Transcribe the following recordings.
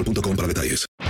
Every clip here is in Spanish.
boostmobile.com para detalles.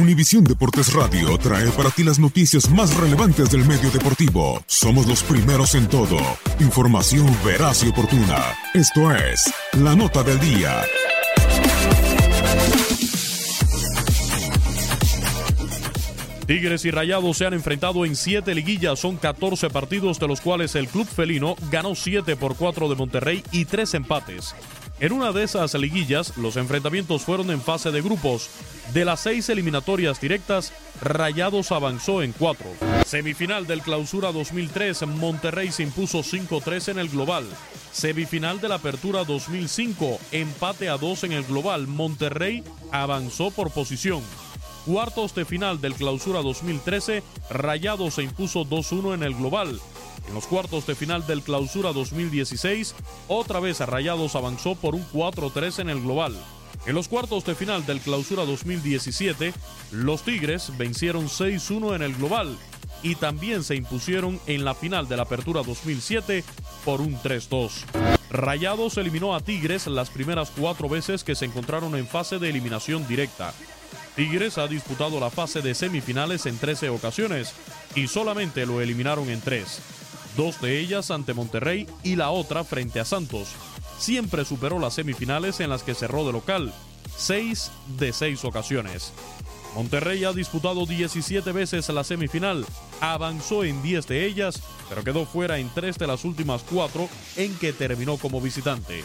Univisión Deportes Radio trae para ti las noticias más relevantes del medio deportivo. Somos los primeros en todo. Información veraz y oportuna. Esto es La Nota del Día. Tigres y Rayados se han enfrentado en siete liguillas, son 14 partidos de los cuales el club felino ganó 7 por 4 de Monterrey y 3 empates. En una de esas liguillas, los enfrentamientos fueron en fase de grupos. De las seis eliminatorias directas, Rayados avanzó en cuatro. Semifinal del Clausura 2003, Monterrey se impuso 5-3 en el global. Semifinal de la Apertura 2005, empate a 2 en el global. Monterrey avanzó por posición. Cuartos de final del Clausura 2013, Rayados se impuso 2-1 en el global. En los cuartos de final del Clausura 2016, otra vez Rayados avanzó por un 4-3 en el global. En los cuartos de final del Clausura 2017, los Tigres vencieron 6-1 en el global y también se impusieron en la final de la Apertura 2007 por un 3-2. Rayados eliminó a Tigres las primeras cuatro veces que se encontraron en fase de eliminación directa. Tigres ha disputado la fase de semifinales en 13 ocasiones y solamente lo eliminaron en tres. Dos de ellas ante Monterrey y la otra frente a Santos. Siempre superó las semifinales en las que cerró de local, seis de seis ocasiones. Monterrey ha disputado 17 veces la semifinal, avanzó en 10 de ellas, pero quedó fuera en tres de las últimas cuatro en que terminó como visitante.